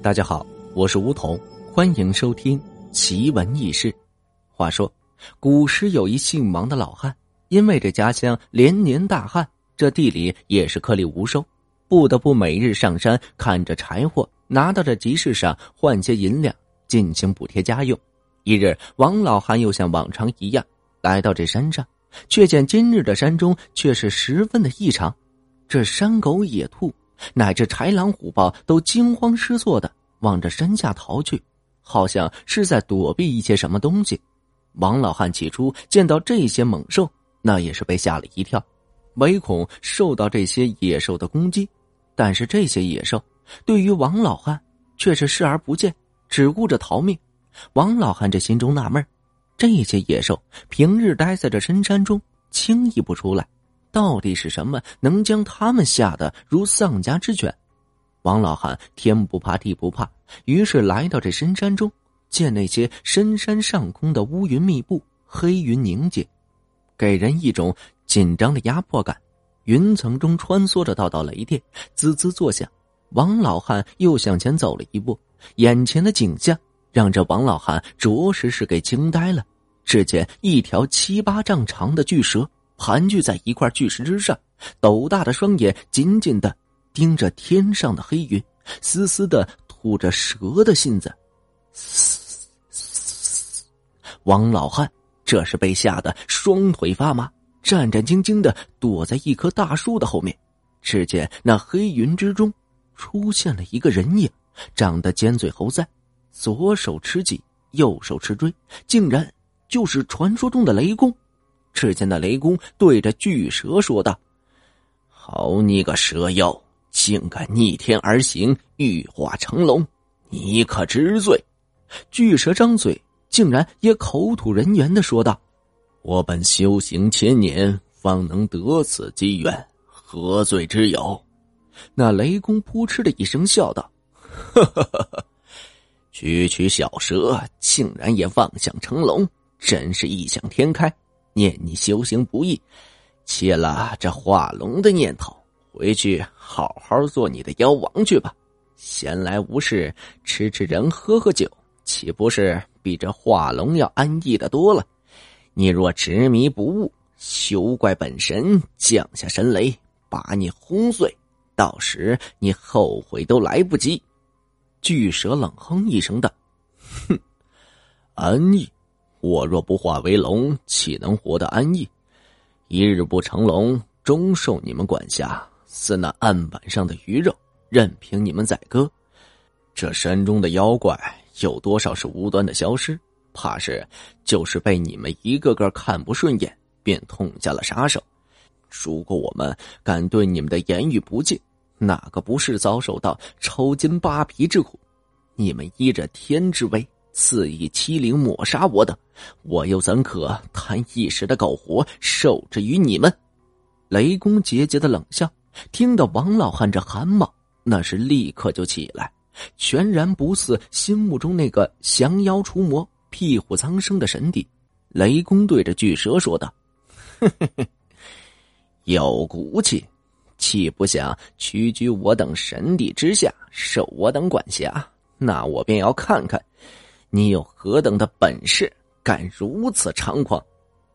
大家好，我是吴桐，欢迎收听奇闻异事。话说，古时有一姓王的老汉，因为这家乡连年大旱，这地里也是颗粒无收，不得不每日上山看着柴火，拿到这集市上换些银两，进行补贴家用。一日，王老汉又像往常一样来到这山上，却见今日的山中却是十分的异常，这山狗、野兔乃至豺狼、虎豹都惊慌失措的。往着山下逃去，好像是在躲避一些什么东西。王老汉起初见到这些猛兽，那也是被吓了一跳，唯恐受到这些野兽的攻击。但是这些野兽对于王老汉却是视而不见，只顾着逃命。王老汉这心中纳闷：这些野兽平日待在这深山中，轻易不出来，到底是什么能将他们吓得如丧家之犬？王老汉天不怕地不怕，于是来到这深山中，见那些深山上空的乌云密布，黑云凝结，给人一种紧张的压迫感。云层中穿梭着道道雷电，滋滋作响。王老汉又向前走了一步，眼前的景象让这王老汉着实是给惊呆了。只见一条七八丈长的巨蛇盘踞在一块巨石之上，斗大的双眼紧紧的。盯着天上的黑云，丝丝的吐着蛇的信子。王老汉这是被吓得双腿发麻，战战兢兢的躲在一棵大树的后面。只见那黑云之中出现了一个人影，长得尖嘴猴腮，左手持戟，右手持锥，竟然就是传说中的雷公。只见那雷公对着巨蛇说道：“好你个蛇妖！”竟敢逆天而行，羽化成龙，你可知罪？巨蛇张嘴，竟然也口吐人言的说道：“我本修行千年，方能得此机缘，何罪之有？”那雷公扑哧的一声笑道：“呵呵呵呵，区区小蛇，竟然也妄想成龙，真是异想天开。念你修行不易，切了这化龙的念头。”回去好好做你的妖王去吧，闲来无事吃吃人喝喝酒，岂不是比这化龙要安逸的多了？你若执迷不悟，休怪本神降下神雷把你轰碎，到时你后悔都来不及。巨蛇冷哼一声道：“哼，安逸？我若不化为龙，岂能活得安逸？一日不成龙，终受你们管辖。”似那案板上的鱼肉，任凭你们宰割。这山中的妖怪有多少是无端的消失？怕是就是被你们一个个看不顺眼，便痛下了杀手。如果我们敢对你们的言语不敬，哪个不是遭受到抽筋扒皮之苦？你们依着天之威，肆意欺凌抹杀我等，我又怎可贪一时的苟活受制于你们？雷公桀桀的冷笑。听到王老汉这汗毛，那是立刻就起来，全然不似心目中那个降妖除魔、庇护苍生的神帝。雷公对着巨蛇说道：“有骨气，岂不想屈居我等神帝之下，受我等管辖？那我便要看看，你有何等的本事，敢如此猖狂！”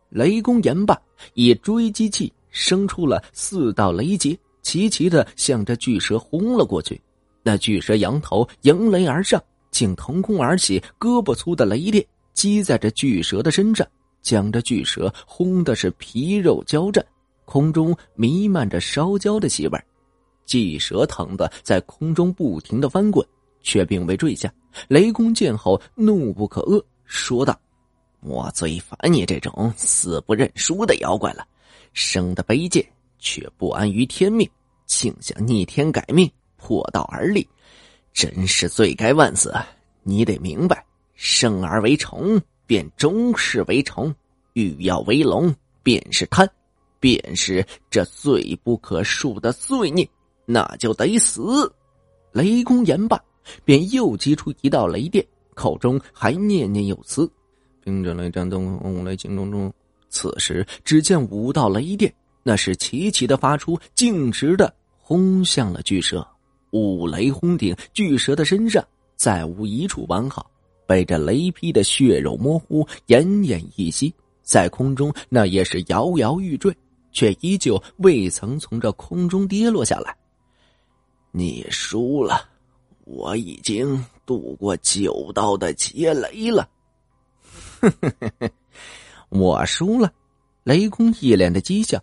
雷公言罢，以追击器生出了四道雷劫。齐齐的向着巨蛇轰了过去，那巨蛇扬头迎雷而上，竟腾空而起，胳膊粗的雷电击在这巨蛇的身上，将这巨蛇轰的是皮肉交战，空中弥漫着烧焦的气味。巨蛇疼的在空中不停的翻滚，却并未坠下。雷公见后怒不可遏，说道：“我最烦你这种死不认输的妖怪了，生的卑贱。”却不安于天命，竟想逆天改命，破道而立，真是罪该万死！你得明白，生而为虫，便终是为虫；欲要为龙，便是贪，便是这罪不可恕的罪孽，那就得死！雷公言罢，便又击出一道雷电，口中还念念有词：“冰着雷战东，红雷惊中中。”此时，只见五道雷电。那是齐齐的发出，径直的轰向了巨蛇。五雷轰顶，巨蛇的身上再无一处完好，被这雷劈的血肉模糊，奄奄一息，在空中那也是摇摇欲坠，却依旧未曾从这空中跌落下来。你输了，我已经度过九道的劫雷了。我输了，雷公一脸的讥笑。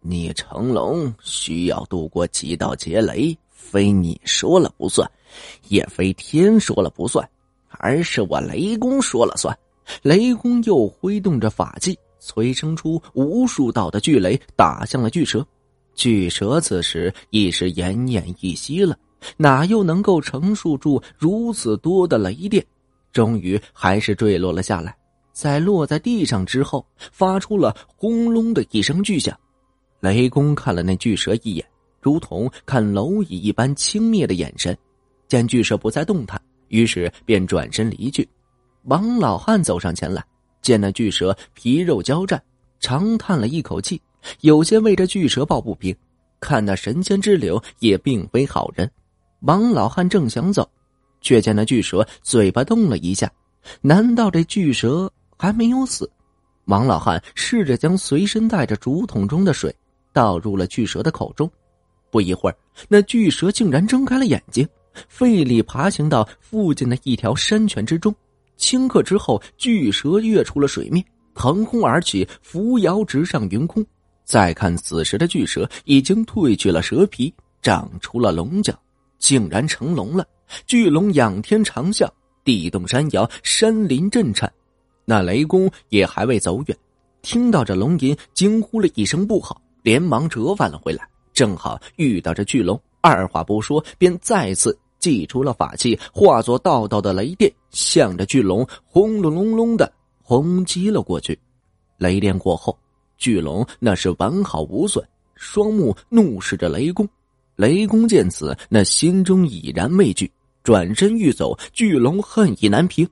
你成龙需要度过几道劫雷？非你说了不算，也非天说了不算，而是我雷公说了算。雷公又挥动着法器，催生出无数道的巨雷，打向了巨蛇。巨蛇此时已是奄奄一息了，哪又能够承受住如此多的雷电？终于还是坠落了下来，在落在地上之后，发出了轰隆的一声巨响。雷公看了那巨蛇一眼。如同看蝼蚁一般轻蔑的眼神，见巨蛇不再动弹，于是便转身离去。王老汉走上前来，见那巨蛇皮肉交战，长叹了一口气，有些为这巨蛇抱不平。看那神仙之流也并非好人。王老汉正想走，却见那巨蛇嘴巴动了一下，难道这巨蛇还没有死？王老汉试着将随身带着竹筒中的水倒入了巨蛇的口中。不一会儿，那巨蛇竟然睁开了眼睛，费力爬行到附近的一条山泉之中。顷刻之后，巨蛇跃出了水面，腾空而起，扶摇直上云空。再看此时的巨蛇，已经褪去了蛇皮，长出了龙角，竟然成龙了。巨龙仰天长啸，地动山摇，山林震颤。那雷公也还未走远，听到这龙吟，惊呼了一声不好，连忙折返了回来。正好遇到这巨龙，二话不说，便再次祭出了法器，化作道道的雷电，向着巨龙轰隆隆隆的轰击了过去。雷电过后，巨龙那是完好无损，双目怒视着雷公。雷公见此，那心中已然畏惧，转身欲走。巨龙恨意难平，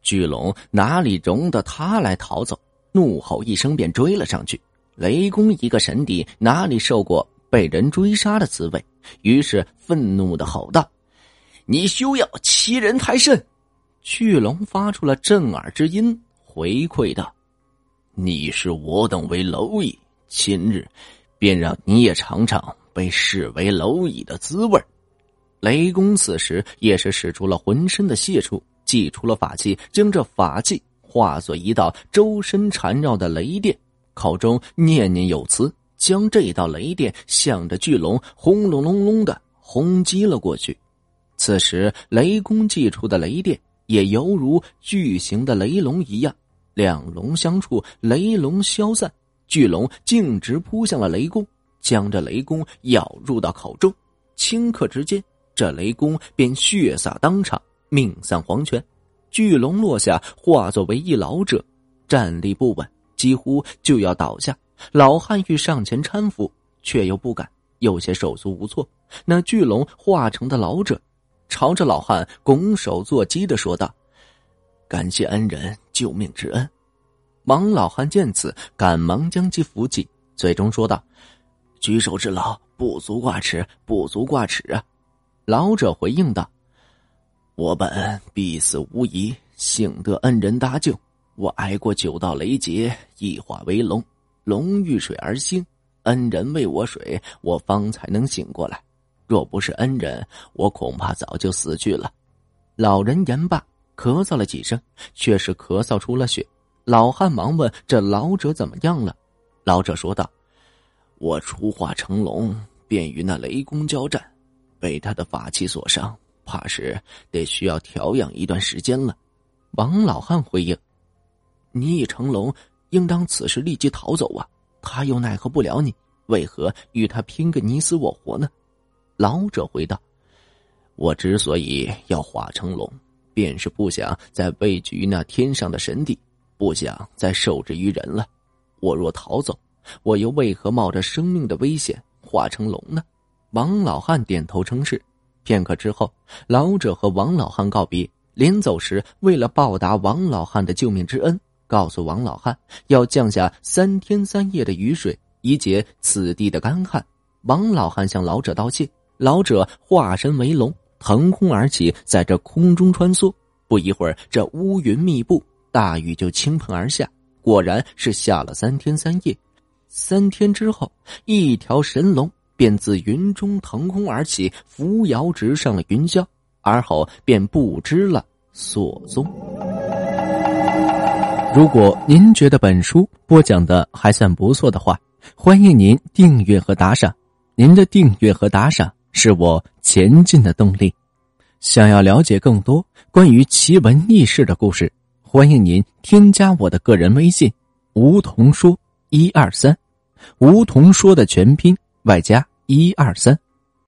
巨龙哪里容得他来逃走？怒吼一声，便追了上去。雷公一个神邸，哪里受过被人追杀的滋味？于是愤怒的吼道：“你休要欺人太甚！”巨龙发出了震耳之音，回馈道：“你视我等为蝼蚁，今日便让你也尝尝被视为蝼蚁的滋味。”雷公此时也是使出了浑身的解数，祭出了法器，将这法器化作一道周身缠绕的雷电。口中念念有词，将这道雷电向着巨龙轰隆隆隆的轰击了过去。此时，雷公祭出的雷电也犹如巨型的雷龙一样，两龙相触，雷龙消散，巨龙径直扑向了雷公，将这雷公咬入到口中。顷刻之间，这雷公便血洒当场，命丧黄泉。巨龙落下，化作为一老者，站立不稳。几乎就要倒下，老汉欲上前搀扶，却又不敢，有些手足无措。那巨龙化成的老者，朝着老汉拱手作揖的说道：“感谢恩人救命之恩。”王老汉见此，赶忙将其扶起，最终说道：“举手之劳，不足挂齿，不足挂齿啊！”老者回应道：“我本必死无疑，幸得恩人搭救。”我挨过九道雷劫，一化为龙，龙遇水而兴。恩人喂我水，我方才能醒过来。若不是恩人，我恐怕早就死去了。老人言罢，咳嗽了几声，却是咳嗽出了血。老汉忙问：“这老者怎么样了？”老者说道：“我初化成龙，便与那雷公交战，被他的法器所伤，怕是得需要调养一段时间了。”王老汉回应。你已成龙，应当此时立即逃走啊！他又奈何不了你，为何与他拼个你死我活呢？老者回道：“我之所以要化成龙，便是不想再畏惧那天上的神帝，不想再受制于人了。我若逃走，我又为何冒着生命的危险化成龙呢？”王老汉点头称是。片刻之后，老者和王老汉告别，临走时，为了报答王老汉的救命之恩。告诉王老汉，要降下三天三夜的雨水，以解此地的干旱。王老汉向老者道谢，老者化身为龙，腾空而起，在这空中穿梭。不一会儿，这乌云密布，大雨就倾盆而下。果然是下了三天三夜。三天之后，一条神龙便自云中腾空而起，扶摇直上了云霄，而后便不知了所踪。如果您觉得本书播讲的还算不错的话，欢迎您订阅和打赏。您的订阅和打赏是我前进的动力。想要了解更多关于奇闻异事的故事，欢迎您添加我的个人微信“梧桐说一二三”，梧桐说的全拼外加一二三。